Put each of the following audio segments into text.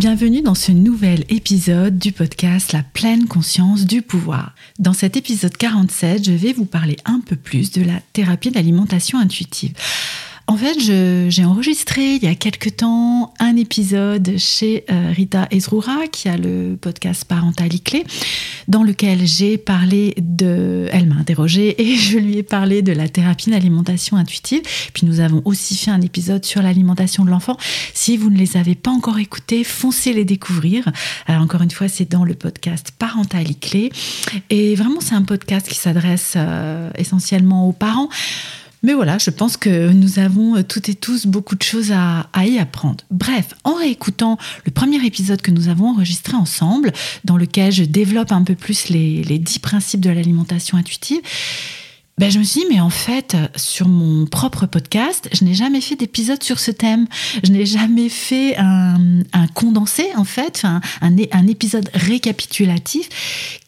Bienvenue dans ce nouvel épisode du podcast La pleine conscience du pouvoir. Dans cet épisode 47, je vais vous parler un peu plus de la thérapie d'alimentation intuitive. En fait, j'ai enregistré il y a quelque temps un épisode chez euh, Rita Ezroura, qui a le podcast Parental Clé, dans lequel j'ai parlé de. Elle m'a interrogée et je lui ai parlé de la thérapie d'alimentation intuitive. Puis nous avons aussi fait un épisode sur l'alimentation de l'enfant. Si vous ne les avez pas encore écoutés, foncez les découvrir. Alors, encore une fois, c'est dans le podcast Parental Clé. Et vraiment, c'est un podcast qui s'adresse euh, essentiellement aux parents. Mais voilà, je pense que nous avons euh, toutes et tous beaucoup de choses à, y apprendre. Bref, en réécoutant le premier épisode que nous avons enregistré ensemble, dans lequel je développe un peu plus les, les 10 principes de l'alimentation intuitive, ben, je me suis dit, mais en fait, sur mon propre podcast, je n'ai jamais fait d'épisode sur ce thème. Je n'ai jamais fait un, condensé, en fait, un, un, épisode récapitulatif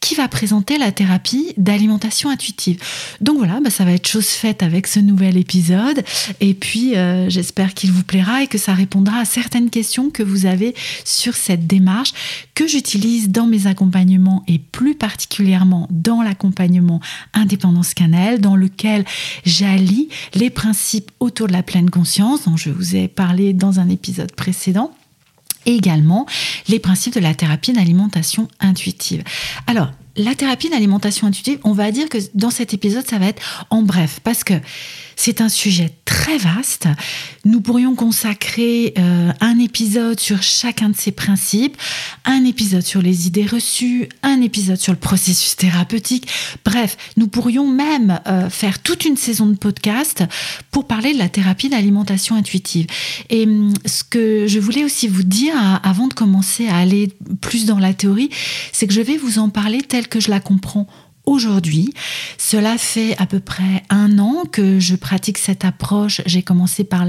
qui va présenter la thérapie d'alimentation intuitive. Donc voilà, ben, ça va être chose faite avec ce nouvel épisode. Et puis, euh, j'espère qu'il vous plaira et que ça répondra à certaines questions que vous avez sur cette démarche que j'utilise dans mes accompagnements et plus particulièrement dans l'accompagnement indépendance cannelle dans lequel j'allie les principes autour de la pleine conscience dont je vous ai parlé dans un épisode précédent et également les principes de la thérapie d'alimentation intuitive. Alors, la thérapie d'alimentation intuitive, on va dire que dans cet épisode, ça va être en bref, parce que c'est un sujet très vaste. Nous pourrions consacrer euh, un épisode sur chacun de ces principes, un épisode sur les idées reçues, un épisode sur le processus thérapeutique. Bref, nous pourrions même euh, faire toute une saison de podcast pour parler de la thérapie d'alimentation intuitive. Et hum, ce que je voulais aussi vous dire avant de commencer à aller plus dans la théorie, c'est que je vais vous en parler tel que je la comprends aujourd'hui. Cela fait à peu près un an que je pratique cette approche. J'ai commencé par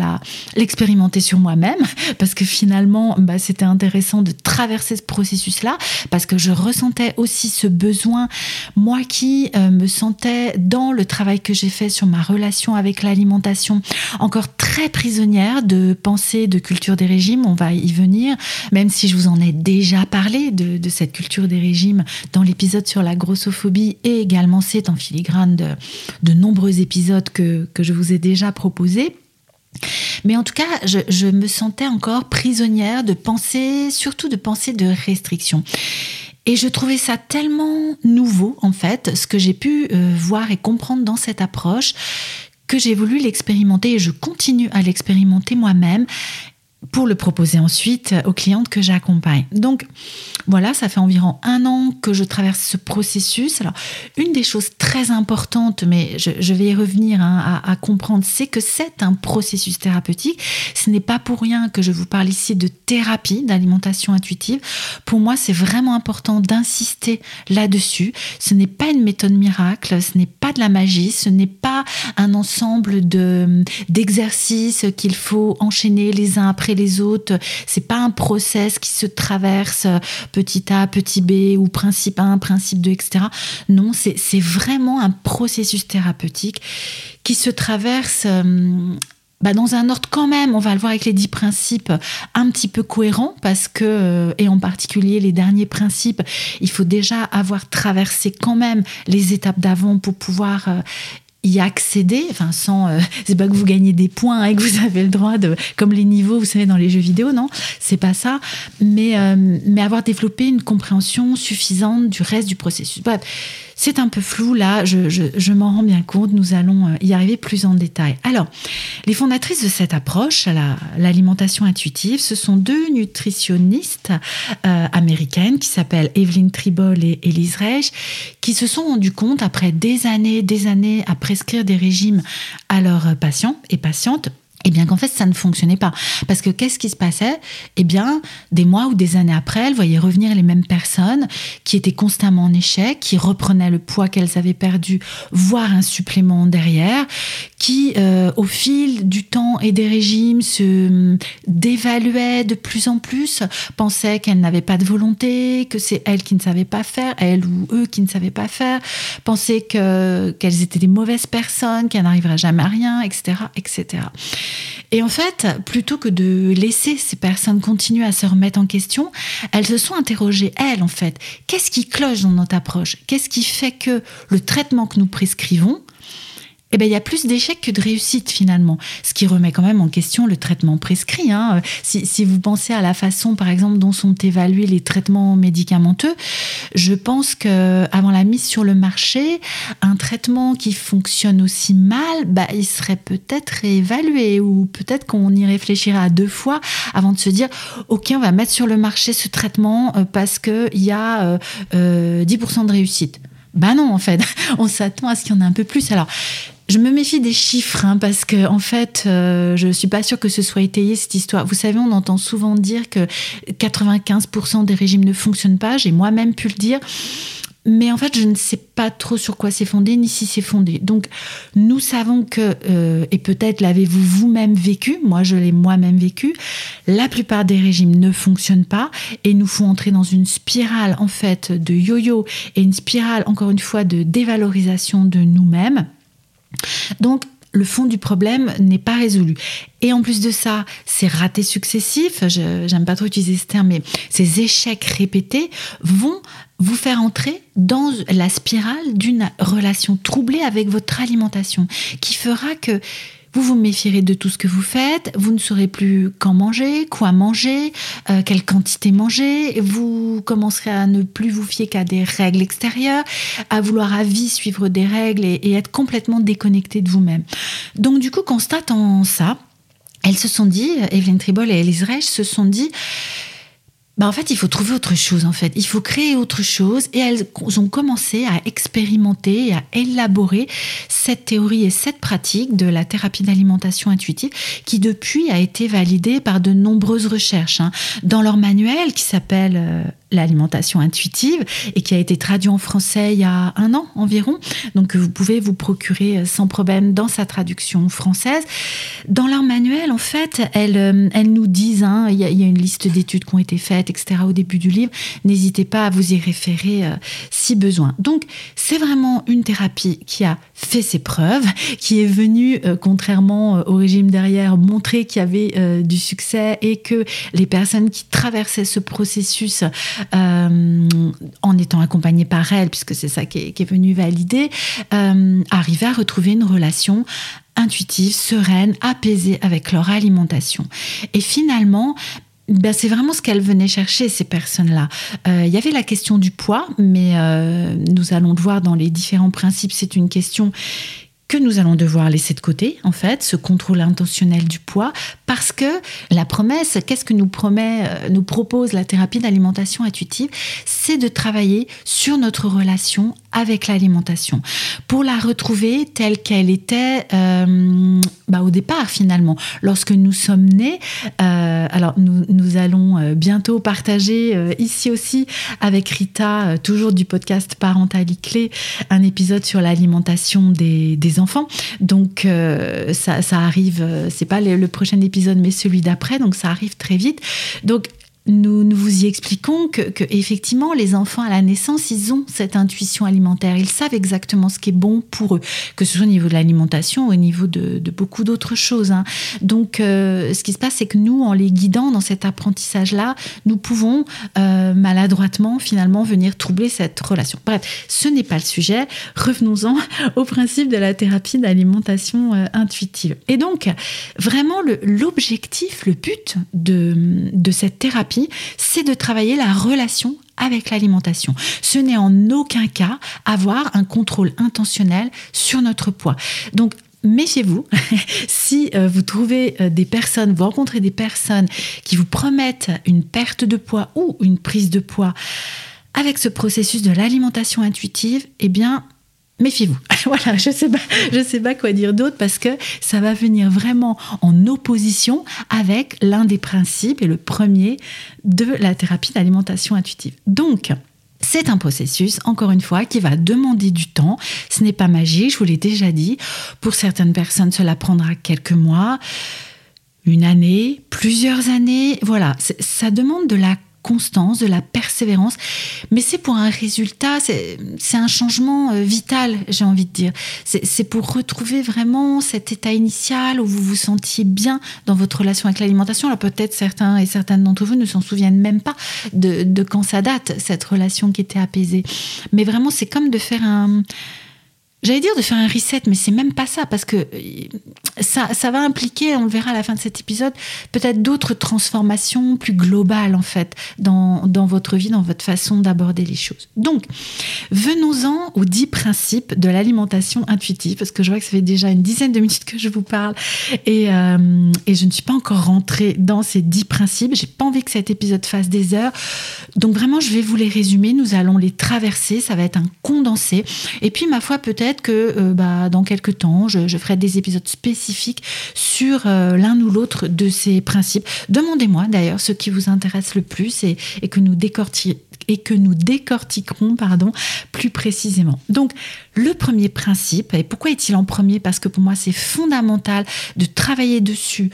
l'expérimenter sur moi-même parce que finalement, bah, c'était intéressant de traverser ce processus-là parce que je ressentais aussi ce besoin, moi qui euh, me sentais dans le travail que j'ai fait sur ma relation avec l'alimentation, encore très prisonnière de pensée de culture des régimes. On va y venir, même si je vous en ai déjà parlé de, de cette culture des régimes dans l'épisode sur la grossophobie et également c'est en filigrane de, nombreux épisodes que, je vous ai déjà proposés. Mais en tout cas, je, me sentais encore prisonnière de pensée, surtout de pensée de restriction. Et je trouvais ça tellement nouveau, en fait, ce que j'ai pu euh, voir et comprendre dans cette approche, que j'ai voulu l'expérimenter et je continue à l'expérimenter moi-même pour le proposer ensuite aux clientes que j'accompagne. Donc voilà, ça fait environ un an que je traverse ce processus. Alors une des choses très importantes, mais je, vais y revenir hein, à, comprendre, c'est que c'est un processus thérapeutique. Ce n'est pas pour rien que je vous parle ici de thérapie d'alimentation intuitive. Pour moi, c'est vraiment important d'insister là-dessus. Ce n'est pas une méthode miracle, ce n'est pas de la magie, ce n'est pas un ensemble de d'exercices qu'il faut enchaîner les uns après les autres. C'est pas un process qui se traverse petit A, petit B ou principe 1, principe 2, etc. Non, c'est vraiment un processus thérapeutique qui se traverse euh, bah, dans un ordre quand même, on va le voir avec les dix principes, un petit peu cohérent parce que, euh, et en particulier les derniers principes, il faut déjà avoir traversé quand même les étapes d'avant pour pouvoir euh, y accéder, enfin sans, euh, c'est pas que vous gagnez des points et que vous avez le droit de, comme les niveaux, vous savez, dans les jeux vidéo, non, c'est pas ça, mais, euh, mais avoir développé une compréhension suffisante du reste du processus. Bref, c'est un peu flou là, je, m'en rends bien compte, nous allons euh, y arriver plus en détail. Alors, les fondatrices de cette approche, l'alimentation intuitive, ce sont deux nutritionnistes américaines qui s'appellent Evelyn Tribol et Elise Reich, qui se sont rendus compte après des années, des années à prescrire des régimes. À leurs patients et patientes eh bien qu'en fait ça ne fonctionnait pas. Parce que qu'est-ce qui se passait? Eh bien, des mois ou des années après, elles voyaient revenir les mêmes personnes qui étaient constamment en échec, qui reprenaient le poids qu'elles avaient perdu, voire un supplément derrière, qui euh, au fil du temps et des régimes se hum, dévaluaient de plus en plus, pensaient qu'elles n'avaient pas de volonté, que c'est elles qui ne savaient pas faire, elles ou eux qui ne savaient pas faire, pensaient que qu'elles étaient des mauvaises personnes, qu'elles n'arriveraient jamais à rien, etc., etc. Et en fait, plutôt que de laisser ces personnes continuer à se remettre en question, elles se sont interrogées, elles, en fait, qu'est-ce qui cloche dans notre approche? Qu'est-ce qui fait que le traitement que nous prescrivons, eh ben, il y a plus d'échecs que de réussites finalement, ce qui remet quand même en question le traitement prescrit. Hein. Si, vous pensez à la façon, par exemple, dont sont évalués les traitements médicamenteux, je pense que avant la mise sur le marché, un traitement qui fonctionne aussi mal, bah, il serait peut-être évalué ou peut-être qu'on y réfléchira deux fois avant de se dire, ok, on va mettre sur le marché ce traitement euh, parce qu'il y a 10% euh, euh, de réussite. Bah non, en fait, on s'attend à ce qu'il y en ait un peu plus. Alors, je me méfie des chiffres hein, parce que en fait, euh, je suis pas sûre que ce soit étayé cette histoire. Vous savez, on entend souvent dire que 95% des régimes ne fonctionnent pas. J'ai moi-même pu le dire. Mais en fait, je ne sais pas trop sur quoi c'est fondé, ni si c'est fondé. Donc, nous savons que, euh, et peut-être l'avez-vous vous-même vécu, moi je l'ai moi-même vécu, la plupart des régimes ne fonctionnent pas et nous font entrer dans une spirale, en fait, de yo-yo et une spirale, encore une fois, de dévalorisation de nous-mêmes. Donc, le fond du problème n'est pas résolu. Et en plus de ça, ces ratés successifs, j'aime pas trop utiliser ce terme, mais ces échecs répétés vont vous faire entrer dans la spirale d'une relation troublée avec votre alimentation, qui fera que vous vous méfierez de tout ce que vous faites, vous ne saurez plus quand manger, quoi manger, euh, quelle quantité manger, vous commencerez à ne plus vous fier qu'à des règles extérieures, à vouloir à vie suivre des règles et, être complètement déconnecté de vous-même. Donc du coup, constatant ça, elles se sont dit, Evelyn Tribol et Elise Reich se sont dit, bah en fait, il faut trouver autre chose, en fait. Il faut créer autre chose. Et elles ont commencé à expérimenter et à élaborer cette théorie et cette pratique de la thérapie d'alimentation intuitive qui, depuis, a été validée par de nombreuses recherches. Hein. Dans leur manuel qui s'appelle euh, l'alimentation intuitive et qui a été traduit en français il y a un an environ. Donc vous pouvez vous procurer euh, sans problème dans sa traduction française. Dans leur manuel, en fait, elles, euh, elles nous disent, hein, il, y a, une liste d'études qui ont été faites, etc. au début du livre. N'hésitez pas à vous y référer euh, si besoin. Donc c'est vraiment une thérapie qui a fait ses preuves, qui est venue, contrairement au régime derrière, montrer qu'il y avait du succès et que les personnes qui traversaient ce processus euh, en étant accompagnée par elle, puisque c'est ça qui est, venu valider, euh, arriver à retrouver une relation intuitive, sereine, apaisée avec leur alimentation. Et finalement, ben, c'est vraiment ce qu'elle venait chercher, ces personnes-là. Euh, il y avait la question du poids, mais nous allons le voir dans les différents principes, c'est une question que nous allons devoir laisser de côté, en fait, ce contrôle intentionnel du poids, parce que la promesse, qu'est-ce que nous euh, nous propose la thérapie d'alimentation intuitive, c'est de travailler sur notre relation avec l'alimentation pour la retrouver telle qu'elle était euh, bah, au départ finalement. Lorsque nous sommes nés, euh, alors nous, nous allons bientôt partager ici aussi avec Rita, toujours du podcast Parentalité Clé, un épisode sur l'alimentation des, enfants. Donc euh, ça, arrive, euh, c'est pas le, prochain épisode, mais celui d'après, donc ça arrive très vite. Donc nous, vous y expliquons que, effectivement, les enfants à la naissance, ils ont cette intuition alimentaire. Ils savent exactement ce qui est bon pour eux, que ce soit au niveau de l'alimentation au niveau de, beaucoup d'autres choses. Hein. Donc, euh, ce qui se passe, c'est que nous, en les guidant dans cet apprentissage-là, nous pouvons euh, maladroitement, finalement, venir troubler cette relation. Bref, ce n'est pas le sujet. Revenons-en au principe de la thérapie d'alimentation euh, intuitive. Et donc, vraiment, l'objectif, le, but de cette thérapie, c'est de travailler la relation avec l'alimentation. Ce n'est en aucun cas avoir un contrôle intentionnel sur notre poids. Donc, méfiez-vous. si euh, vous trouvez euh, des personnes, vous rencontrez des personnes qui vous promettent une perte de poids ou une prise de poids avec ce processus de l'alimentation intuitive, eh bien, méfiez-vous. voilà, je sais sais pas quoi dire d'autre parce que ça va venir vraiment en opposition avec l'un des principes et le premier de la thérapie d'alimentation intuitive. Donc, c'est un processus, encore une fois, qui va demander du temps. Ce n'est pas magique, je vous l'ai déjà dit. Pour certaines personnes, cela prendra quelques mois, une année, plusieurs années. Voilà, ça demande de la constance, de la persévérance, mais c'est pour un résultat, c'est un changement euh, vital, j'ai envie de dire. C'est pour retrouver vraiment cet état initial où vous vous sentiez bien dans votre relation avec l'alimentation. Alors peut-être certains et certaines d'entre vous ne s'en souviennent même pas de, de quand ça date, cette relation qui était apaisée. Mais vraiment, c'est comme de faire un J'allais dire de faire un reset, mais c'est même pas ça, parce que euh, ça, va impliquer, on le verra à la fin de cet épisode, peut-être d'autres transformations plus globales, en fait, dans, dans votre vie, dans votre façon d'aborder les choses. Donc, venons-en aux dix principes de l'alimentation intuitive, parce que je vois que ça fait déjà une dizaine de minutes que je vous parle, et, euh, et je ne suis pas encore rentrée dans ces dix principes. J'ai pas envie que cet épisode fasse des heures. Donc, vraiment, je vais vous les résumer. Nous allons les traverser. Ça va être un condensé. Et puis, ma foi, peut-être, que euh, bah, dans quelques temps, je, ferai des épisodes spécifiques sur euh, l'un ou l'autre de ces principes. Demandez-moi d'ailleurs ce qui vous intéresse le plus et, que nous et décortiquerons plus précisément. Donc, le premier principe, et pourquoi est-il en premier? Parce que pour moi, c'est fondamental de travailler dessus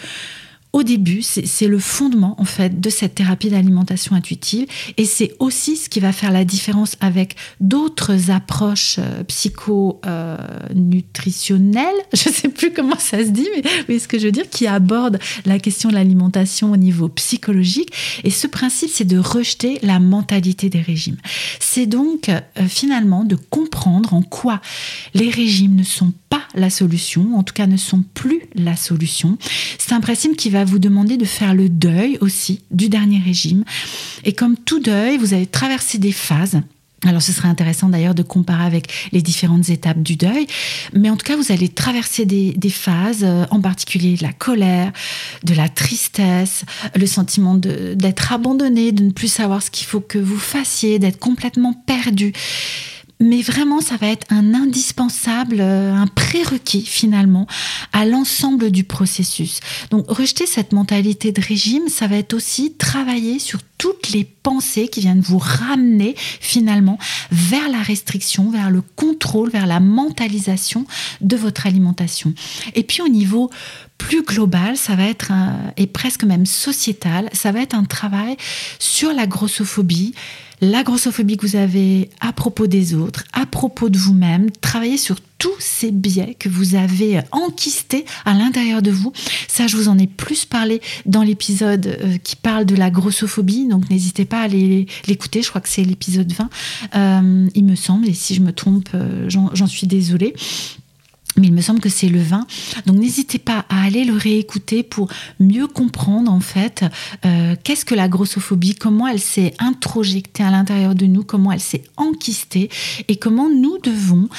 au début, c'est le fondement en fait de cette thérapie d'alimentation intuitive et c'est aussi ce qui va faire la différence avec d'autres approches euh, psycho-nutritionnelles, je ne sais plus comment ça se dit, mais, ce que je veux dire, qui abordent la question de l'alimentation au niveau psychologique. Et ce principe, c'est de rejeter la mentalité des régimes. C'est donc euh, finalement de comprendre en quoi les régimes ne sont pas la solution, en tout cas ne sont plus la solution. C'est un principe qui va vous demander de faire le deuil aussi du dernier régime. Et comme tout deuil, vous avez traversé des phases. Alors ce serait intéressant d'ailleurs de comparer avec les différentes étapes du deuil, mais en tout cas vous allez traverser des, des phases, euh, en particulier de la colère, de la tristesse, le sentiment d'être abandonné, de ne plus savoir ce qu'il faut que vous fassiez, d'être complètement perdu mais vraiment, ça va être un indispensable, euh, un prérequis finalement à l'ensemble du processus. Donc, rejeter cette mentalité de régime, ça va être aussi travailler sur toutes les pensées qui viennent vous ramener finalement vers la restriction, vers le contrôle, vers la mentalisation de votre alimentation. Et puis au niveau plus global, ça va être, un, et presque même sociétal, ça va être un travail sur la grossophobie, la grossophobie que vous avez à propos des autres, à propos de vous-même, travailler sur tous ces biais que vous avez enquistés à l'intérieur de vous. Ça, je vous en ai plus parlé dans l'épisode euh, qui parle de la grossophobie, donc n'hésitez pas à l'écouter, je crois que c'est l'épisode 20, euh, il me semble, et si je me trompe, euh, j'en suis désolée il me semble que c'est le vin. Donc n'hésitez pas à aller le réécouter pour mieux comprendre en fait euh, qu'est-ce que la grossophobie, comment elle s'est introjectée à l'intérieur de nous, comment elle s'est enquistée et comment nous devons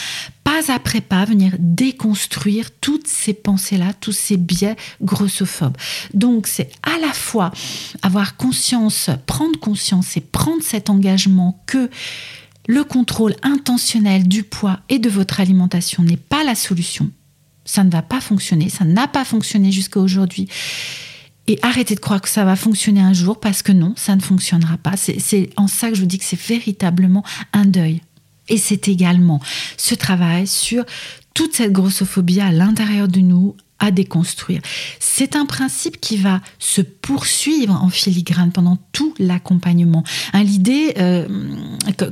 pas après pas venir déconstruire toutes ces pensées-là, tous ces biais grossophobes. Donc c'est à la fois avoir conscience, prendre conscience et prendre cet engagement que le contrôle intentionnel du poids et de votre alimentation n'est pas la solution. Ça ne va pas fonctionner, ça n'a pas fonctionné jusqu'à aujourd'hui. Et arrêtez de croire que ça va fonctionner un jour parce que non, ça ne fonctionnera pas. C'est en ça que je vous dis que c'est véritablement un deuil. Et c'est également ce travail sur toute cette grossophobie à l'intérieur de nous, à déconstruire. C'est un principe qui va se poursuivre en filigrane pendant tout l'accompagnement. Hein, l'idée, euh,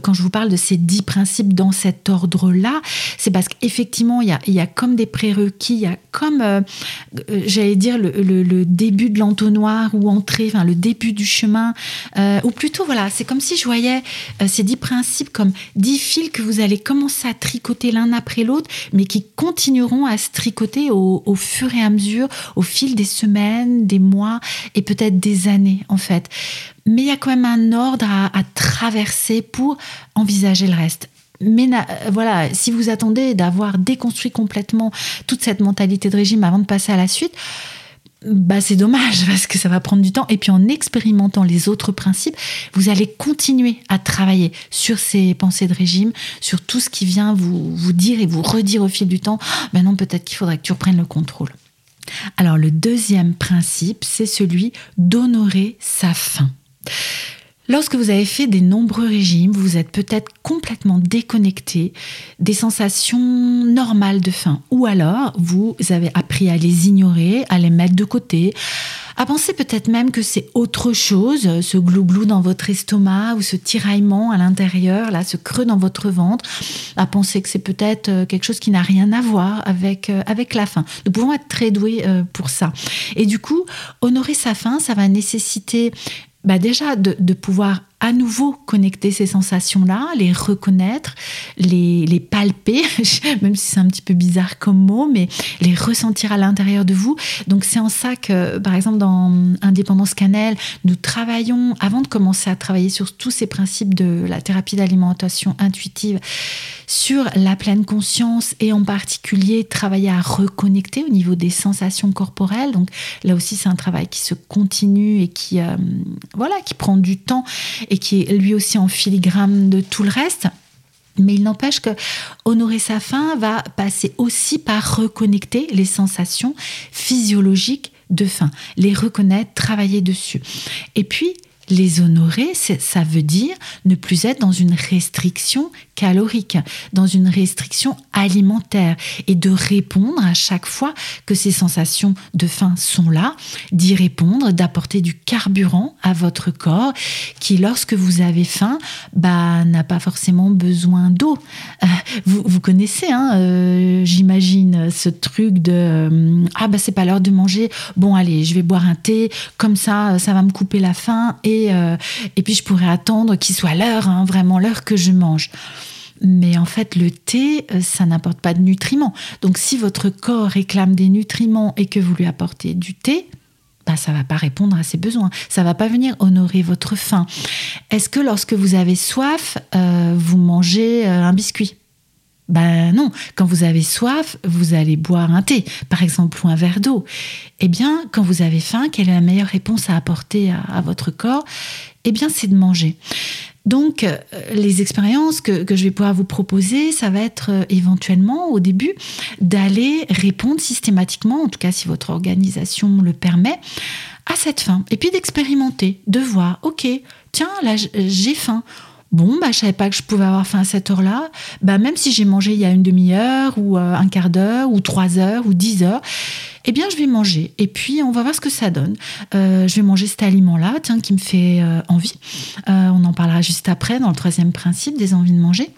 quand je vous parle de ces dix principes dans cet ordre-là, c'est parce qu'effectivement, il y a, comme des prérequis, il y a comme, euh, euh, j'allais dire, le, début de l'entonnoir ou entrer, enfin, le début du chemin, ou plutôt, voilà, c'est comme si je voyais ces dix principes comme dix fils que vous allez commencer à tricoter l'un après l'autre, mais qui continueront à se tricoter au, au fur et à mesure, au fil des semaines, des mois et peut-être des années, en fait. Mais il y a quand même un ordre à, traverser pour envisager le reste. Mais voilà, si vous attendez d'avoir déconstruit complètement toute cette mentalité de régime avant de passer à la suite, bah c'est dommage parce que ça va prendre du temps. Et puis en expérimentant les autres principes, vous allez continuer à travailler sur ces pensées de régime, sur tout ce qui vient vous, dire et vous redire au fil du temps. Ben non, peut-être qu'il faudrait que tu reprennes le contrôle. Alors le deuxième principe, c'est celui d'honorer sa faim. Lorsque vous avez fait des nombreux régimes, vous êtes peut-être complètement déconnecté des sensations normales de faim. Ou alors, vous avez appris à les ignorer, à les mettre de côté, à penser peut-être même que c'est autre chose, ce glouglou dans votre estomac ou ce tiraillement à l'intérieur, là, ce creux dans votre ventre, à penser que c'est peut-être euh, quelque chose qui n'a rien à voir avec, euh, avec la faim. Nous pouvons être très doués euh, pour ça. Et du coup, honorer sa faim, ça va nécessiter bah déjà de, pouvoir à nouveau connecter ces sensations-là, les reconnaître, les, palper, même si c'est un petit peu bizarre comme mot, mais les ressentir à l'intérieur de vous. Donc c'est en ça que, par exemple, dans Indépendance Cannelle, nous travaillons, avant de commencer à travailler sur tous ces principes de la thérapie d'alimentation intuitive, sur la pleine conscience et en particulier travailler à reconnecter au niveau des sensations corporelles. Donc là aussi, c'est un travail qui se continue et qui, euh, voilà, qui prend du temps et qui est lui aussi en filigrane de tout le reste. Mais il n'empêche que honorer sa faim va passer aussi par reconnecter les sensations physiologiques de faim, les reconnaître, travailler dessus. Et puis, les honorer, ça veut dire ne plus être dans une restriction calorique, dans une restriction alimentaire et de répondre à chaque fois que ces sensations de faim sont là, d'y répondre, d'apporter du carburant à votre corps qui, lorsque vous avez faim, bah, n'a pas forcément besoin d'eau. Euh, vous, connaissez, hein, euh, j'imagine, ce truc de euh, ah bah c'est pas l'heure de manger, bon allez, je vais boire un thé, comme ça, ça va me couper la faim et euh, et, puis je pourrais attendre qu'il soit l'heure, hein, vraiment l'heure que je mange. Mais en fait, le thé, euh, ça n'apporte pas de nutriments. Donc si votre corps réclame des nutriments et que vous lui apportez du thé, bah, ça va pas répondre à ses besoins. Ça va pas venir honorer votre faim. Est-ce que lorsque vous avez soif, euh, vous mangez un biscuit? Ben non, quand vous avez soif, vous allez boire un thé, par exemple, ou un verre d'eau. Eh bien, quand vous avez faim, quelle est la meilleure réponse à apporter à, votre corps? Eh bien, c'est de manger. Donc, euh, les expériences que, je vais pouvoir vous proposer, ça va être euh, éventuellement, au début, d'aller répondre systématiquement, en tout cas si votre organisation le permet, à cette faim. Et puis d'expérimenter, de voir, ok, tiens, là, j'ai faim Bon, bah, je savais pas que je pouvais avoir faim à cette heure-là. Bah, même si j'ai mangé il y a une demi-heure ou euh, un quart d'heure ou trois heures ou dix heures, eh bien, je vais manger. Et puis, on va voir ce que ça donne. Euh, je vais manger cet aliment-là, tiens, qui me fait euh, envie. on en parlera juste après dans le troisième principe des envies de manger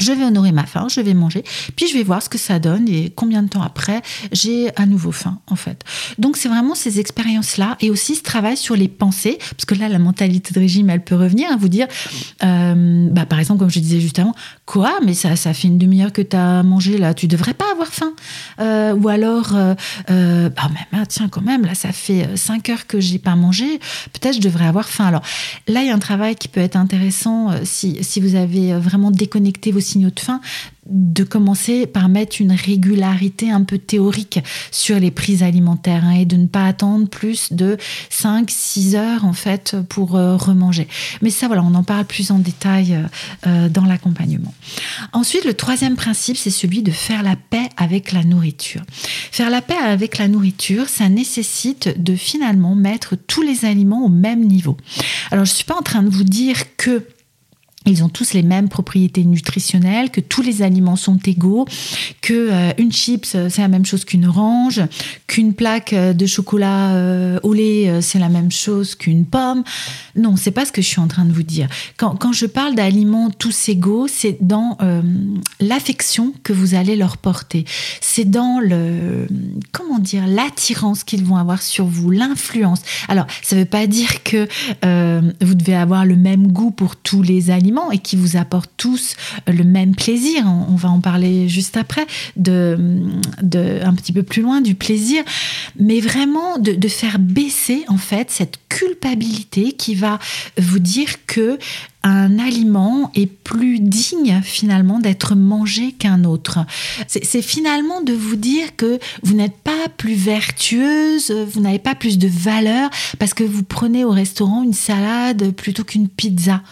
je vais honorer ma faim, je vais manger, puis je vais voir ce que ça donne et combien de temps après j'ai à nouveau faim en fait. Donc c'est vraiment ces expériences-là et aussi ce travail sur les pensées, parce que là la mentalité de régime elle peut revenir à vous dire, euh, bah, par exemple comme je disais juste avant, quoi mais ça, ça fait une demi-heure que tu as mangé là, tu devrais pas avoir faim. Euh, ou alors, bah ah, tiens quand même, là ça fait 5 heures que j'ai pas mangé, peut-être je devrais avoir faim. Alors là il y a un travail qui peut être intéressant si vous avez vraiment déconnecté vos signaux de faim de commencer par mettre une régularité un peu théorique sur les prises alimentaires hein, et de ne pas attendre plus de 5-6 heures en fait pour euh, remanger. Mais ça voilà, on en parle plus en détail euh, euh, dans l'accompagnement. Ensuite, le troisième principe, c'est celui de faire la paix avec la nourriture. Faire la paix avec la nourriture, ça nécessite de finalement mettre tous les aliments au même niveau. Alors je ne suis pas en train de vous dire que ils ont tous les mêmes propriétés nutritionnelles, que tous les aliments sont égaux, que euh, une chips euh, c'est la même chose qu'une orange, qu'une plaque euh, de chocolat au lait c'est la même chose qu'une pomme. Non, c'est pas ce que je suis en train de vous dire. Quand, je parle d'aliments tous égaux, c'est dans l'affection que vous allez leur porter. C'est dans le comment dire l'attirance qu'ils vont avoir sur vous, l'influence. Alors, ça veut pas dire que vous devez avoir le même goût pour tous les aliments et qui vous apportent tous le même plaisir. On, va en parler juste après, de, un petit peu plus loin du plaisir, mais vraiment de, de faire baisser en fait cette culpabilité qui va vous dire que un aliment est plus digne finalement d'être mangé qu'un autre. C'est finalement de vous dire que vous n'êtes pas plus vertueuse, vous n'avez pas plus de valeur parce que vous prenez au restaurant une salade plutôt qu'une pizza.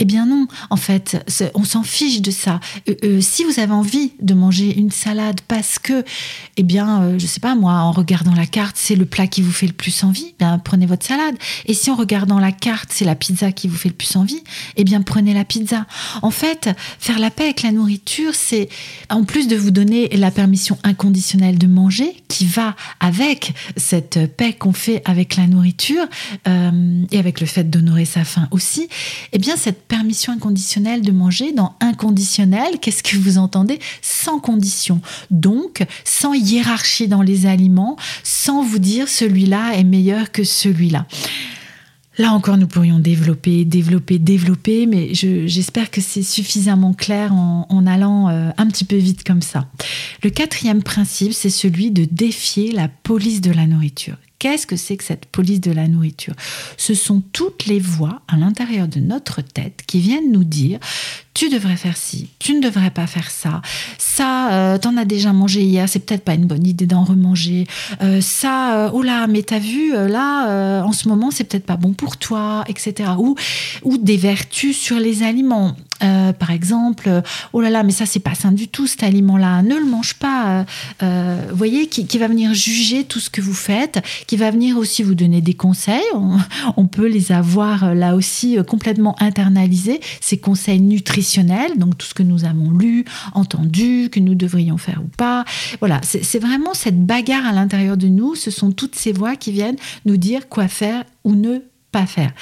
Eh bien non, en fait, on s'en fiche de ça. Euh, euh, si vous avez envie de manger une salade parce que, eh bien, euh, je sais pas moi, en regardant la carte, c'est le plat qui vous fait le plus envie, ben prenez votre salade. Et si en regardant la carte, c'est la pizza qui vous fait le plus envie, eh bien prenez la pizza. En fait, faire la paix avec la nourriture, c'est en plus de vous donner la permission inconditionnelle de manger, qui va avec cette paix qu'on fait avec la nourriture et avec le fait d'honorer sa faim aussi, eh bien cette permission inconditionnelle de manger. Dans inconditionnel, qu'est-ce que vous entendez? Sans condition. Donc, sans hiérarchie dans les aliments, sans vous dire celui-là est meilleur que celui-là. Là encore, nous pourrions développer, développer, développer, mais j'espère que c'est suffisamment clair en, allant euh, un petit peu vite comme ça. Le quatrième principe, c'est celui de défier la police de la nourriture. Qu'est-ce que c'est que cette police de la nourriture? Ce sont toutes les voix à l'intérieur de notre tête qui viennent nous dire tu devrais faire ci, tu ne devrais pas faire ça, ça, euh, t'en as déjà mangé hier, c'est peut-être pas une bonne idée d'en remanger, euh, ça, euh, oh là, mais t'as vu, là, en ce moment, c'est peut-être pas bon pour toi, etc. Ou des vertus sur les aliments. Par exemple, oh là là, mais ça c'est pas sain du tout cet aliment-là, ne le mange pas. vous voyez, qui, va venir juger tout ce que vous faites, qui va venir aussi vous donner des conseils. On, on peut les avoir là aussi complètement internalisés, ces conseils nutritifs donc tout ce que nous avons lu, entendu, que nous devrions faire ou pas. Voilà, c'est vraiment cette bagarre à l'intérieur de nous, ce sont toutes ces voix qui viennent nous dire quoi faire ou ne pas faire.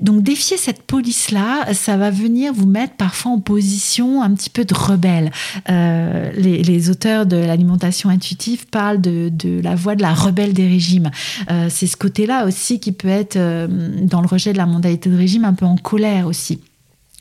Donc défier cette police-là, ça va venir vous mettre parfois en position un petit peu de rebelle. Euh, les, auteurs de l'alimentation intuitive parlent de, la voix de la rebelle des régimes. Euh, c'est ce côté-là aussi qui peut être, euh, dans le rejet de la mondialité de régime, un peu en colère aussi.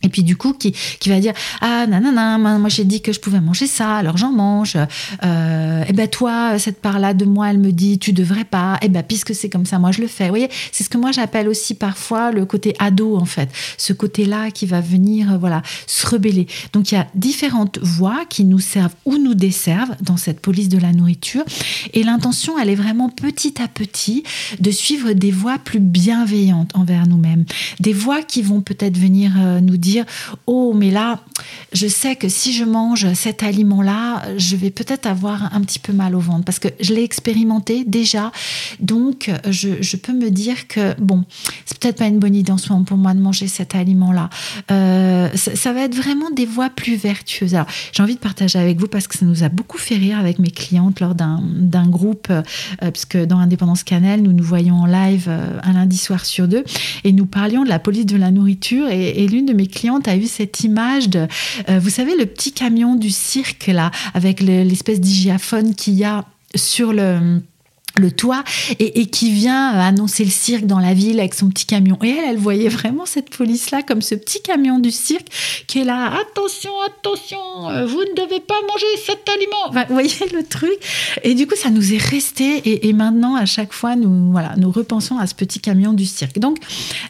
Et puis du coup, qui, qui va dire ah non, moi j'ai dit que je pouvais manger ça, alors j'en mange. Euh, et ben toi, cette part là de moi, elle me dit tu devrais pas. Et ben puisque c'est comme ça, moi je le fais. Vous voyez, c'est ce que moi j'appelle aussi parfois le côté ado en fait, ce côté là qui va venir euh, voilà se rebeller. Donc il y a différentes voies qui nous servent ou nous desservent dans cette police de la nourriture. Et l'intention, elle est vraiment petit à petit de suivre des voies plus bienveillantes envers nous-mêmes, des voies qui vont peut-être venir euh, nous dire oh mais là je sais que si je mange cet aliment là je vais peut-être avoir un petit peu mal au ventre. Parce que je l'ai expérimenté déjà. Donc je, peux me dire que bon c'est peut-être pas une bonne idée en ce moment pour moi de manger cet aliment là euh, ça, va être vraiment des voies plus vertueuses. J'ai envie de partager avec vous parce que ça nous a beaucoup fait rire avec mes clientes lors d'un groupe euh, puisque dans Indépendance Cannelle nous nous voyons en live euh, un lundi soir sur deux. Et nous parlions de la police de la nourriture. Et, et l'une de mes cliente a eu cette image de, euh, vous savez, le petit camion du cirque là, avec l'espèce d'hygiaphone qu'il y a sur le le toit et, qui vient euh, annoncer le cirque dans la ville avec son petit camion. Et elle, elle voyait vraiment cette police-là comme ce petit camion du cirque qui est là. Attention, attention, euh, vous ne devez pas manger cet aliment. vous voyez le truc Et du coup, ça nous est resté. Et, maintenant, à chaque fois, nous, voilà, nous repensons à ce petit camion du cirque. Donc,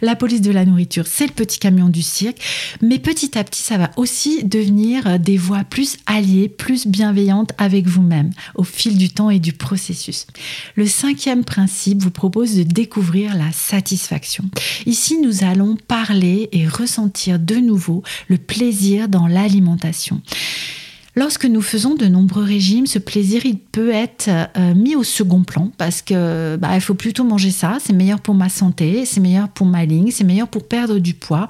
la police de la nourriture, c'est le petit camion du cirque. Mais petit à petit, ça va aussi devenir euh, des voies plus alliées, plus bienveillantes avec vous-même au fil du temps et du processus. Le cinquième principe vous propose de découvrir la satisfaction. Ici, nous allons parler et ressentir de nouveau le plaisir dans l'alimentation. Lorsque nous faisons de nombreux régimes, ce plaisir il peut être euh, mis au second plan parce que bah, il faut plutôt manger ça, c'est meilleur pour ma santé, c'est meilleur pour ma ligne, c'est meilleur pour perdre du poids.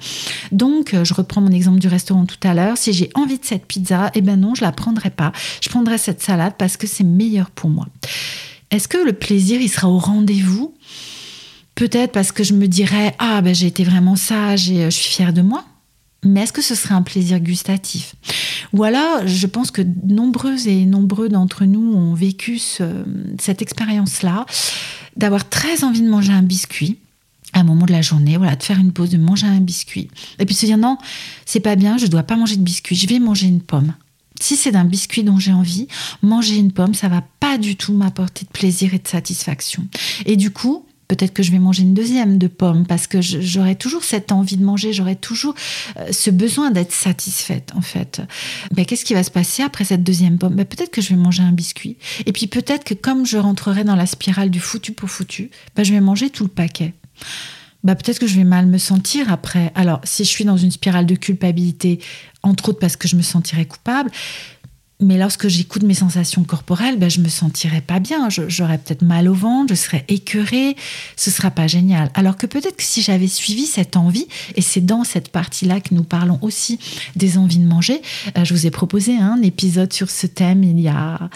Donc euh, je reprends mon exemple du restaurant tout à l'heure, si j'ai envie de cette pizza, eh ben non, je la prendrai pas. Je prendrai cette salade parce que c'est meilleur pour moi. Est-ce que le plaisir il sera au rendez-vous? Peut-être parce que je me dirais ah ben j'ai été vraiment sage et euh, je suis fière de moi mais est-ce que ce serait un plaisir gustatif? Ou alors, je pense que nombreuses et nombreux d'entre nous ont vécu cette expérience-là, d'avoir très envie de manger un biscuit à un moment de la journée, voilà, de faire une pause, de manger un biscuit. Et puis se dire non, c'est pas bien, je ne dois pas manger de biscuit, je vais manger une pomme. Si c'est d'un biscuit dont j'ai envie, manger une pomme, ça va pas du tout m'apporter de plaisir et de satisfaction. Et du coup, peut-être que je vais manger une deuxième de pomme parce que j'aurai toujours cette envie de manger, j'aurai toujours euh, ce besoin d'être satisfaite en fait. Ben, Qu'est-ce qui va se passer après cette deuxième pomme? Ben, Peut-être que je vais manger un biscuit. Et puis peut-être que comme je rentrerai dans la spirale du foutu pour foutu, ben, je vais manger tout le paquet. Ben, peut-être que je vais mal me sentir après. Alors si je suis dans une spirale de culpabilité, entre autres parce que je me sentirai coupable, mais lorsque j'écoute mes sensations corporelles, ben, je me sentirais pas bien. J'aurais peut-être mal au ventre, je serais écœurée. Ce sera pas génial. Alors que peut-être que si j'avais suivi cette envie, et c'est dans cette partie-là que nous parlons aussi des envies de manger, euh, je vous ai proposé un épisode sur ce thème il y a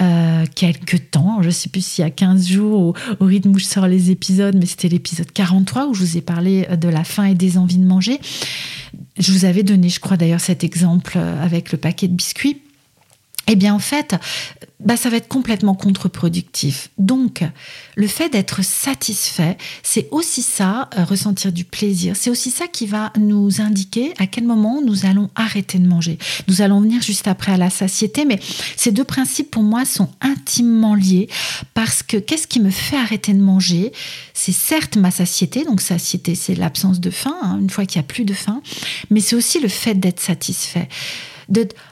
euh, quelques temps. Je sais plus s'il y a 15 jours au, au, rythme où je sors les épisodes, mais c'était l'épisode 43 où je vous ai parlé de la faim et des envies de manger. Je vous avais donné, je crois d'ailleurs, cet exemple avec le paquet de biscuits eh bien en fait, bah, ça va être complètement contre-productif. Donc, le fait d'être satisfait, c'est aussi ça, euh, ressentir du plaisir. C'est aussi ça qui va nous indiquer à quel moment nous allons arrêter de manger. Nous allons venir juste après à la satiété, mais ces deux principes pour moi sont intimement liés parce que qu'est-ce qui me fait arrêter de manger? C'est certes ma satiété, donc satiété c'est l'absence de faim, hein, une fois qu'il n'y a plus de faim, mais c'est aussi le fait d'être satisfait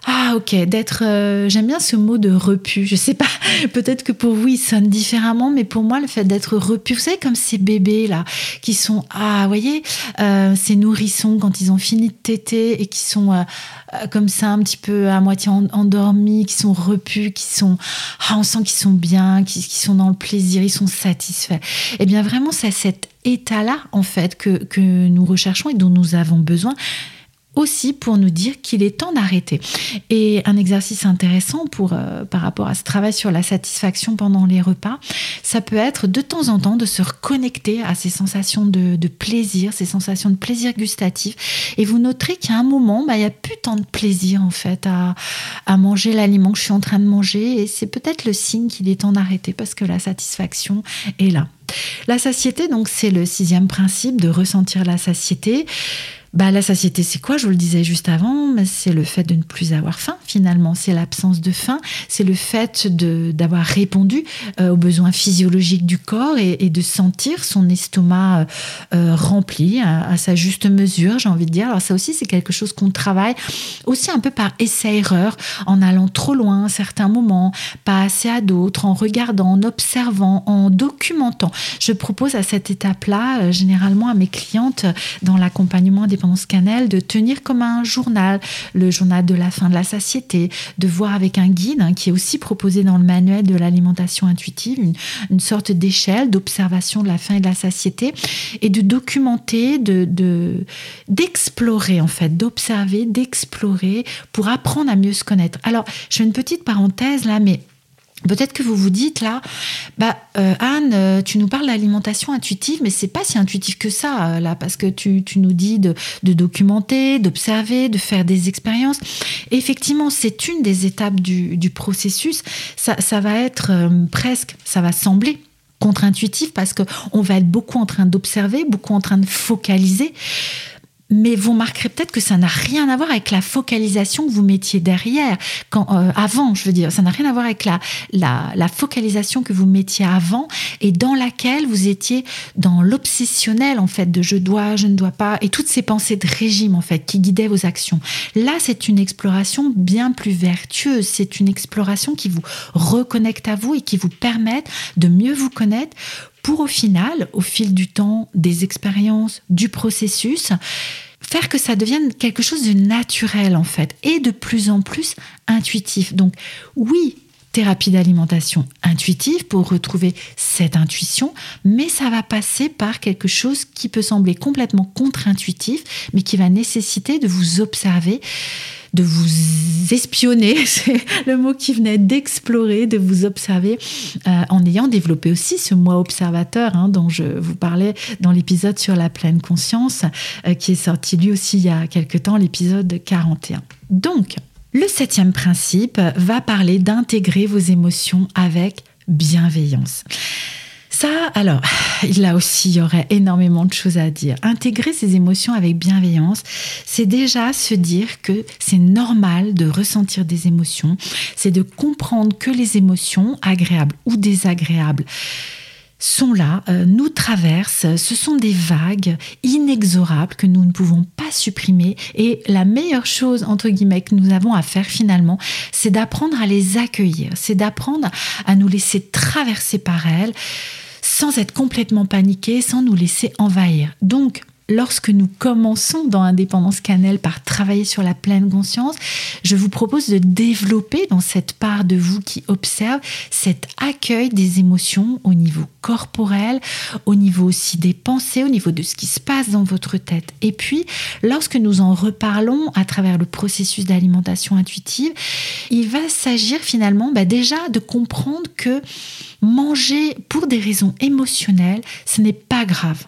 ah ok d'être euh, j'aime bien ce mot de repu. Je sais pas peut-être que pour vous il sonne différemment mais pour moi le fait d'être repu vous savez comme ces bébés là qui sont ah vous voyez euh, ces nourrissons quand ils ont fini de téter et qui sont euh, comme ça un petit peu à moitié endormis qui sont repus qui sont ah on sent qu'ils sont bien qui, sont dans le plaisir ils sont satisfaits. Et eh bien vraiment c'est cet état là en fait que, que nous recherchons et dont nous avons besoin aussi pour nous dire qu'il est temps d'arrêter. Et un exercice intéressant pour, euh, par rapport à ce travail sur la satisfaction pendant les repas, ça peut être de temps en temps de se reconnecter à ces sensations de, plaisir, ces sensations de plaisir gustatif. Et vous noterez qu'à un moment, bah, il n'y a plus tant de plaisir en fait à, à manger l'aliment que je suis en train de manger. Et c'est peut-être le signe qu'il est temps d'arrêter parce que la satisfaction est là. La satiété, donc, c'est le sixième principe de ressentir la satiété bah, la satiété, c'est quoi? Je vous le disais juste avant, c'est le fait de ne plus avoir faim finalement, c'est l'absence de faim, c'est le fait d'avoir répondu euh, aux besoins physiologiques du corps et, de sentir son estomac euh, euh, rempli à, sa juste mesure, j'ai envie de dire. Alors ça aussi, c'est quelque chose qu'on travaille aussi un peu par essai-erreur, en allant trop loin à certains moments, pas assez à d'autres, en regardant, en observant, en documentant. Je propose à cette étape-là, généralement à mes clientes, dans l'accompagnement des Cannelle de tenir comme un journal, le journal de la fin de la satiété, de voir avec un guide hein, qui est aussi proposé dans le manuel de l'alimentation intuitive, une, sorte d'échelle d'observation de la faim et de la satiété, et de documenter, de d'explorer en fait, d'observer, d'explorer pour apprendre à mieux se connaître. Alors, je fais une petite parenthèse là, mais Peut-être que vous vous dites là, bah euh, Anne, euh, tu nous parles d'alimentation intuitive, mais c'est pas si intuitif que ça euh, là, parce que tu, nous dis de, documenter, d'observer, de faire des expériences. effectivement, c'est une des étapes du, processus. Ça, va être presque, ça va sembler contre-intuitif parce que on va être beaucoup en train d'observer, beaucoup en train de focaliser mais vous remarquerez peut-être que ça n'a rien à voir avec la focalisation que vous mettiez derrière, quand, euh, avant, je veux dire, ça n'a rien à voir avec la, la, focalisation que vous mettiez avant et dans laquelle vous étiez dans l'obsessionnel en fait de je dois, je ne dois pas et toutes ces pensées de régime en fait qui guidaient vos actions. Là, c'est une exploration bien plus vertueuse, c'est une exploration qui vous reconnecte à vous et qui vous permet de mieux vous connaître pour au final, au fil du temps, des expériences, du processus, faire que ça devienne quelque chose de naturel en fait et de plus en plus intuitif. Donc oui, thérapie d'alimentation intuitive pour retrouver cette intuition, mais ça va passer par quelque chose qui peut sembler complètement contre-intuitif, mais qui va nécessiter de vous observer de vous espionner, c'est le mot qui venait d'explorer, de vous observer, euh, en ayant développé aussi ce moi observateur hein, dont je vous parlais dans l'épisode sur la pleine conscience, euh, qui est sorti lui aussi il y a quelque temps, l'épisode 41. Donc, le septième principe va parler d'intégrer vos émotions avec bienveillance. Ça, alors, là aussi, il y aurait énormément de choses à dire. Intégrer ses émotions avec bienveillance, c'est déjà se dire que c'est normal de ressentir des émotions, c'est de comprendre que les émotions, agréables ou désagréables, sont là, euh, nous traversent, ce sont des vagues inexorables que nous ne pouvons pas supprimer. Et la meilleure chose, entre guillemets, que nous avons à faire finalement, c'est d'apprendre à les accueillir, c'est d'apprendre à nous laisser traverser par elles sans être complètement paniqué, sans nous laisser envahir. Donc, lorsque nous commençons dans Indépendance Cannelle par travailler sur la pleine conscience, je vous propose de développer dans cette part de vous qui observe cet accueil des émotions au niveau corporel, au niveau aussi des pensées, au niveau de ce qui se passe dans votre tête. Et puis, lorsque nous en reparlons à travers le processus d'alimentation intuitive, il va s'agir finalement bah, déjà de comprendre que manger pour des raisons émotionnelles, ce n'est pas grave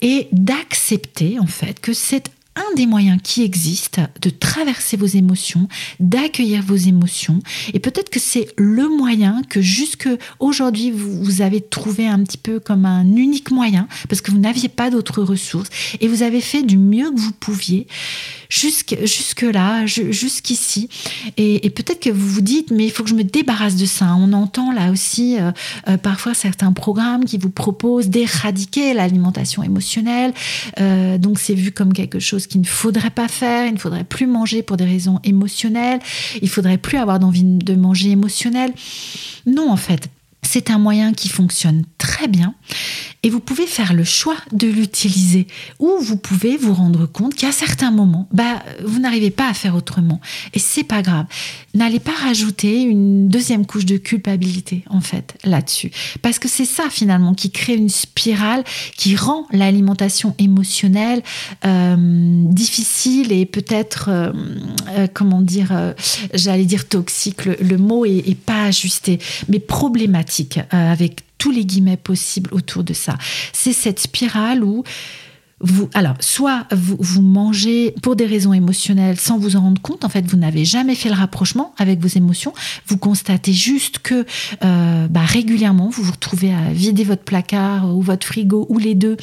et d'accepter en fait que c'est un des moyens qui existent de traverser vos émotions, d'accueillir vos émotions. Et peut-être que c'est le moyen que jusque aujourd'hui vous, avez trouvé un petit peu comme un unique moyen parce que vous n'aviez pas d'autres ressources et vous avez fait du mieux que vous pouviez jusque, jusque là, jusqu'ici. Et, peut-être que vous vous dites, mais il faut que je me débarrasse de ça. On entend là aussi euh, euh, parfois certains programmes qui vous proposent d'éradiquer l'alimentation émotionnelle. Euh, donc c'est vu comme quelque chose qu'il ne faudrait pas faire. Il ne faudrait plus manger pour des raisons émotionnelles. Il faudrait plus avoir d'envie de manger émotionnel. Non, en fait. C'est un moyen qui fonctionne très bien et vous pouvez faire le choix de l'utiliser ou vous pouvez vous rendre compte qu'à certains moments, bah, vous n'arrivez pas à faire autrement et c'est pas grave. N'allez pas rajouter une deuxième couche de culpabilité en fait là-dessus parce que c'est ça finalement qui crée une spirale qui rend l'alimentation émotionnelle euh, difficile et peut-être euh, euh, comment dire, j'allais dire toxique. Le, mot est, est, pas ajusté, mais problématique avec tous les guillemets possibles autour de ça. C'est cette spirale où alors, soit vous, mangez pour des raisons émotionnelles sans vous en rendre compte, en fait, vous n'avez jamais fait le rapprochement avec vos émotions, vous constatez juste que euh, bah, régulièrement, vous vous retrouvez à vider votre placard ou votre frigo ou les deux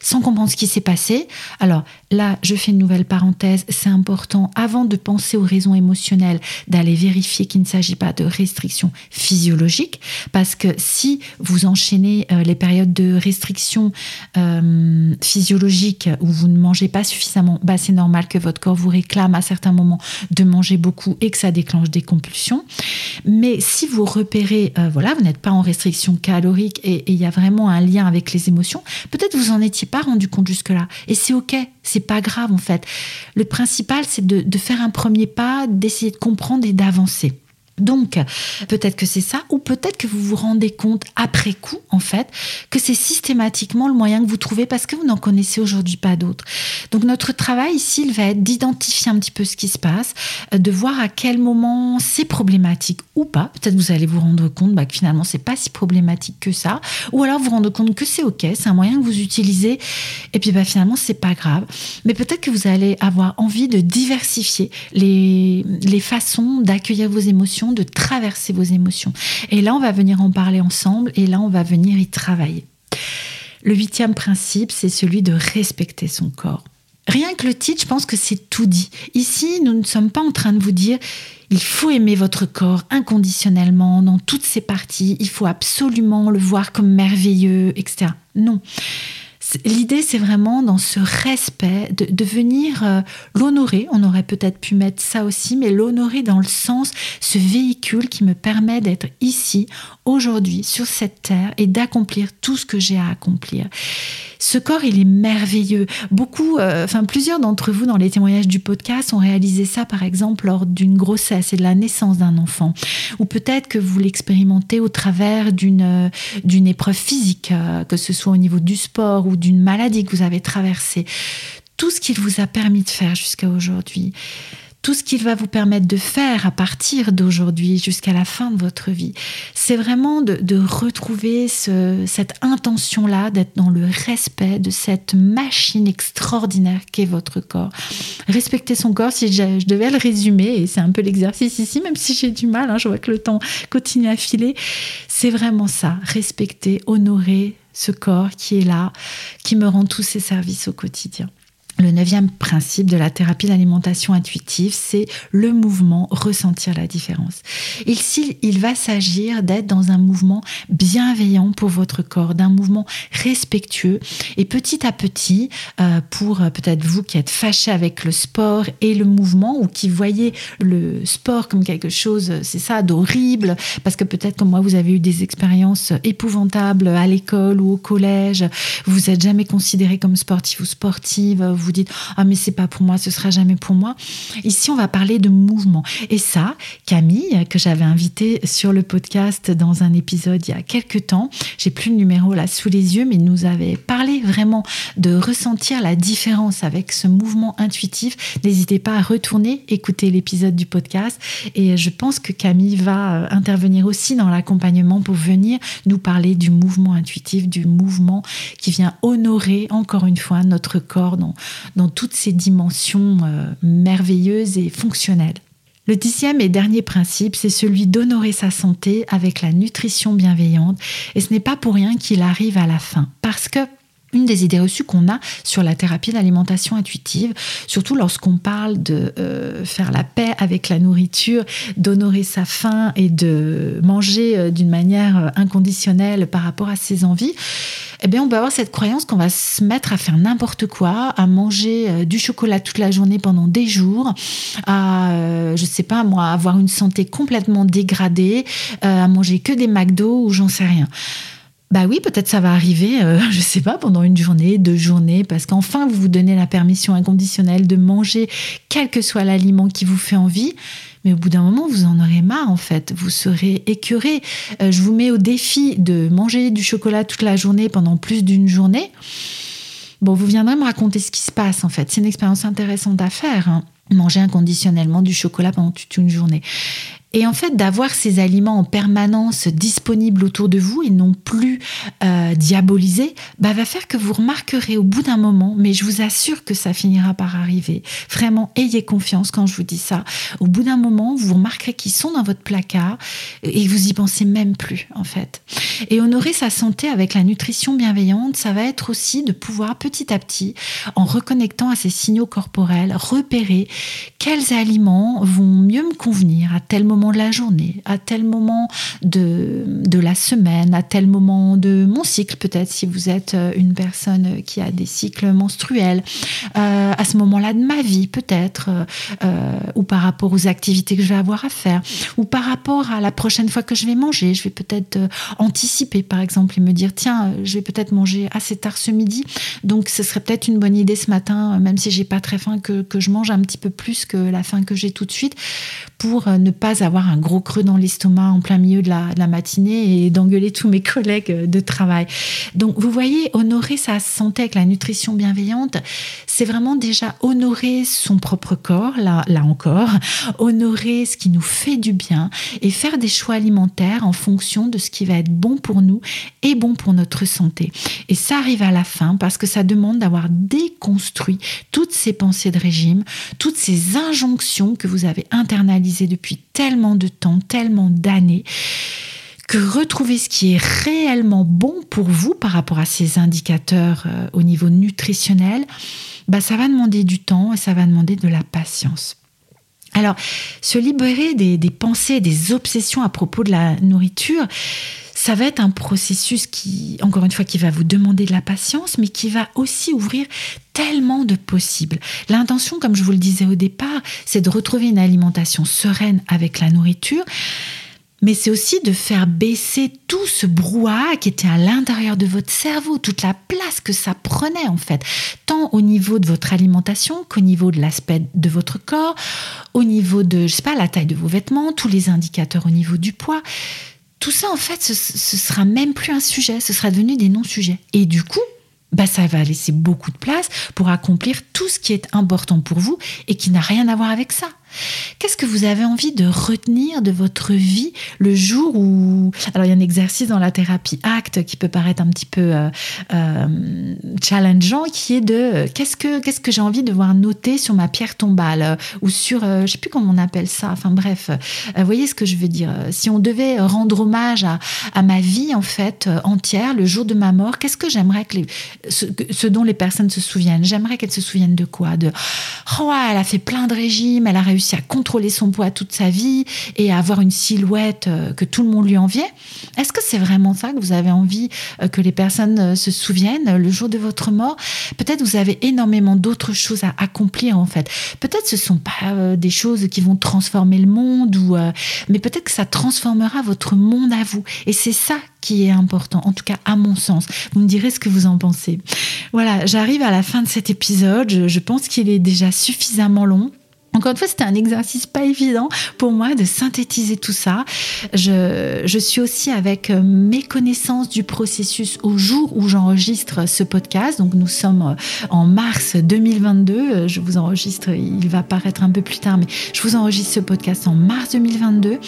sans comprendre ce qui s'est passé. Alors là, je fais une nouvelle parenthèse, c'est important, avant de penser aux raisons émotionnelles, d'aller vérifier qu'il ne s'agit pas de restrictions physiologiques, parce que si vous enchaînez euh, les périodes de restriction euh, physiologiques, où vous ne mangez pas suffisamment, bah, c'est normal que votre corps vous réclame à certains moments de manger beaucoup et que ça déclenche des compulsions. Mais si vous repérez, euh, voilà, vous n'êtes pas en restriction calorique et il y a vraiment un lien avec les émotions, peut-être vous en étiez pas rendu compte jusque-là. Et c'est ok, c'est pas grave en fait. Le principal, c'est de faire un premier pas, d'essayer de comprendre et d'avancer. Donc, peut-être que c'est ça, ou peut-être que vous vous rendez compte après coup, en fait, que c'est systématiquement le moyen que vous trouvez parce que vous n'en connaissez aujourd'hui pas d'autres. Donc, notre travail ici, il va être d'identifier un petit peu ce qui se passe, euh, de voir à quel moment c'est problématique ou pas. Peut-être vous allez vous rendre compte bah, que finalement, c'est pas si problématique que ça, ou alors vous rendre compte que c'est ok, c'est un moyen que vous utilisez, et puis bah, finalement, c'est pas grave. Mais peut-être que vous allez avoir envie de diversifier les, les façons d'accueillir vos émotions de traverser vos émotions. Et là, on va venir en parler ensemble et là, on va venir y travailler. Le huitième principe, c'est celui de respecter son corps. Rien que le titre, je pense que c'est tout dit. Ici, nous ne sommes pas en train de vous dire il faut aimer votre corps inconditionnellement dans toutes ses parties, il faut absolument le voir comme merveilleux, etc. Non L'idée, c'est vraiment dans ce respect de, venir euh, l'honorer. On aurait peut-être pu mettre ça aussi, mais l'honorer dans le sens, ce véhicule qui me permet d'être ici, aujourd'hui, sur cette terre et d'accomplir tout ce que j'ai à accomplir. Ce corps, il est merveilleux. Beaucoup, euh, enfin plusieurs d'entre vous dans les témoignages du podcast ont réalisé ça, par exemple, lors d'une grossesse et de la naissance d'un enfant. Ou peut-être que vous l'expérimentez au travers d'une euh, d'une épreuve physique, que ce soit au niveau du sport ou d'une maladie que vous avez traversée, tout ce qu'il vous a permis de faire jusqu'à aujourd'hui, tout ce qu'il va vous permettre de faire à partir d'aujourd'hui jusqu'à la fin de votre vie, c'est vraiment de, retrouver cette intention-là, d'être dans le respect de cette machine extraordinaire qu'est votre corps. Respecter son corps, si je, devais le résumer, et c'est un peu l'exercice ici, même si j'ai du mal, hein, je vois que le temps continue à filer, c'est vraiment ça, respecter, honorer, ce corps qui est là, qui me rend tous ces services au quotidien. Le neuvième principe de la thérapie d'alimentation intuitive, c'est le mouvement, ressentir la différence. Ici, il va s'agir d'être dans un mouvement bienveillant pour votre corps, d'un mouvement respectueux. Et petit à petit, euh, pour euh, peut-être vous qui êtes fâché avec le sport et le mouvement, ou qui voyez le sport comme quelque chose, c'est ça, d'horrible, parce que peut-être comme moi, vous avez eu des expériences épouvantables à l'école ou au collège, vous n'êtes jamais considéré comme sportif ou sportive, dites ah mais c'est pas pour moi, ce sera jamais pour moi. Ici, on va parler de mouvement. Et ça, Camille, que j'avais invitée sur le podcast dans un épisode il y a quelques temps, j'ai plus le numéro là sous les yeux, mais nous avait parlé vraiment de ressentir la différence avec ce mouvement intuitif. N'hésitez pas à retourner écouter l'épisode du podcast. Et je pense que Camille va euh, intervenir aussi dans l'accompagnement pour venir nous parler du mouvement intuitif, du mouvement qui vient honorer encore une fois notre corps dans, dans toutes ses dimensions euh, merveilleuses et fonctionnelles. Le dixième et dernier principe, c'est celui d'honorer sa santé avec la nutrition bienveillante. Et ce n'est pas pour rien qu'il arrive à la fin. Parce que une des idées reçues qu'on a sur la thérapie d'alimentation intuitive, surtout lorsqu'on parle de euh, faire la paix avec la nourriture, d'honorer sa faim et de manger euh, d'une manière inconditionnelle par rapport à ses envies, eh bien, on peut avoir cette croyance qu'on va se mettre à faire n'importe quoi, à manger du chocolat toute la journée pendant des jours, à, je sais pas moi, avoir une santé complètement dégradée, à manger que des McDo ou j'en sais rien. Bah oui, peut-être ça va arriver, euh, je sais pas, pendant une journée, deux journées, parce qu'enfin vous vous donnez la permission inconditionnelle de manger quel que soit l'aliment qui vous fait envie. Mais au bout d'un moment, vous en aurez marre en fait. Vous serez écœuré. Euh, je vous mets au défi de manger du chocolat toute la journée pendant plus d'une journée. Bon, vous viendrez me raconter ce qui se passe en fait. C'est une expérience intéressante à faire. Hein. manger inconditionnellement du chocolat pendant toute une journée. Et en fait, d'avoir ces aliments en permanence disponibles autour de vous et non plus euh, diabolisés, bah, va faire que vous remarquerez au bout d'un moment, mais je vous assure que ça finira par arriver. Vraiment, ayez confiance quand je vous dis ça. Au bout d'un moment, vous remarquerez qu'ils sont dans votre placard et vous y pensez même plus, en fait. Et honorer sa santé avec la nutrition bienveillante, ça va être aussi de pouvoir petit à petit, en reconnectant à ces signaux corporels, repérer quels aliments vont mieux me convenir à tel moment de la journée, à tel moment de, de la semaine, à tel moment de mon cycle, peut-être si vous êtes euh, une personne qui a des cycles menstruels, euh, à ce moment-là de ma vie, peut-être, euh, ou par rapport aux activités que je vais avoir à faire, ou par rapport à la prochaine fois que je vais manger. Je vais peut-être anticiper, par exemple, et me dire, tiens, je vais peut-être manger assez tard ce midi, donc ce serait peut-être une bonne idée ce matin, même si j'ai pas très faim, que, que je mange un petit peu plus que la faim que j'ai tout de suite, pour ne pas avoir avoir un gros creux dans l'estomac en plein milieu de la, matinée et d'engueuler tous mes collègues de travail. Donc, vous voyez, honorer sa santé avec la nutrition bienveillante, c'est vraiment déjà honorer son propre corps, là, là encore, honorer ce qui nous fait du bien et faire des choix alimentaires en fonction de ce qui va être bon pour nous et bon pour notre santé. Et ça arrive à la fin parce que ça demande d'avoir déconstruit toutes ces pensées de régime, toutes ces injonctions que vous avez internalisées depuis tellement de temps, tellement d'années que retrouver ce qui est réellement bon pour vous par rapport à ces indicateurs euh, au niveau nutritionnel, bah, ça va demander du temps et ça va demander de la patience. Alors, se libérer des, pensées, des obsessions à propos de la nourriture, ça va être un processus qui, encore une fois, qui va vous demander de la patience, mais qui va aussi ouvrir tellement de possibles. L'intention, comme je vous le disais au départ, c'est de retrouver une alimentation sereine avec la nourriture mais c'est aussi de faire baisser tout ce brouhaha qui était à l'intérieur de votre cerveau, toute la place que ça prenait en fait, tant au niveau de votre alimentation qu'au niveau de l'aspect de votre corps, au niveau de, je sais pas, la taille de vos vêtements, tous les indicateurs au niveau du poids. Tout ça, en fait, ce, ce sera même plus un sujet, ce sera devenu des non-sujets. Et du coup, bah, ça va laisser beaucoup de place pour accomplir tout ce qui est important pour vous et qui n'a rien à voir avec ça. Qu'est-ce que vous avez envie de retenir de votre vie le jour où... Alors il y a un exercice dans la thérapie ACT qui peut paraître un petit peu euh, euh, challengeant, qui est de euh, qu'est-ce que, que j'ai envie de voir noter sur ma pierre tombale ou sur, je sais plus comment on appelle ça, enfin bref, vous voyez ce que je veux dire. Si on devait rendre hommage à, ma vie en fait entière, le jour de ma mort, qu'est-ce que j'aimerais que les, ce, dont les personnes se souviennent? J'aimerais qu'elles se souviennent de quoi? De, oh, elle a fait plein de régimes, elle a réussi à contrôler son poids toute sa vie et à avoir une silhouette euh, que tout le monde lui enviait. Est-ce que c'est vraiment ça que vous avez envie euh, que les personnes euh, se souviennent le jour de votre mort? Peut-être vous avez énormément d'autres choses à accomplir en fait. Peut-être ce sont pas des choses qui vont transformer le monde ou mais peut-être que ça transformera votre monde à vous et c'est ça qui est important, en tout cas à mon sens. Vous me direz ce que vous en pensez. Voilà, j'arrive à la fin de cet épisode. je pense qu'il est déjà suffisamment long. Encore une fois, c'était un exercice pas évident pour moi de synthétiser tout ça. Je, je suis aussi avec euh, mes connaissances du processus au jour où j'enregistre ce podcast. Donc nous sommes euh, en mars 2022. Euh, je vous enregistre, il va paraître un peu plus tard, mais je vous enregistre ce podcast en mars 2022.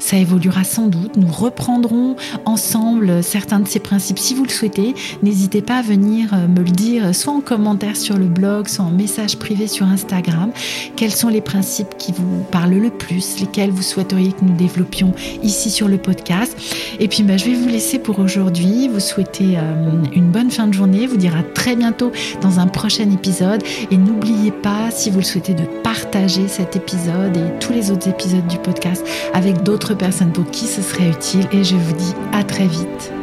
Ça évoluera sans doute. Nous reprendrons ensemble certains de ces principes si vous le souhaitez. N'hésitez pas à venir me le dire, soit en commentaire sur le blog, soit en message privé sur Instagram. Quels sont les principes qui vous parlent le plus, lesquels vous souhaiteriez que nous développions ici sur le podcast. Et puis, bah, je vais vous laisser pour aujourd'hui, vous souhaiter euh, une bonne fin de journée, vous dire à très bientôt dans un prochain épisode. Et n'oubliez pas, si vous le souhaitez, de partager cet épisode et tous les autres épisodes du podcast avec d'autres personnes pour qui ce serait utile. Et je vous dis à très vite.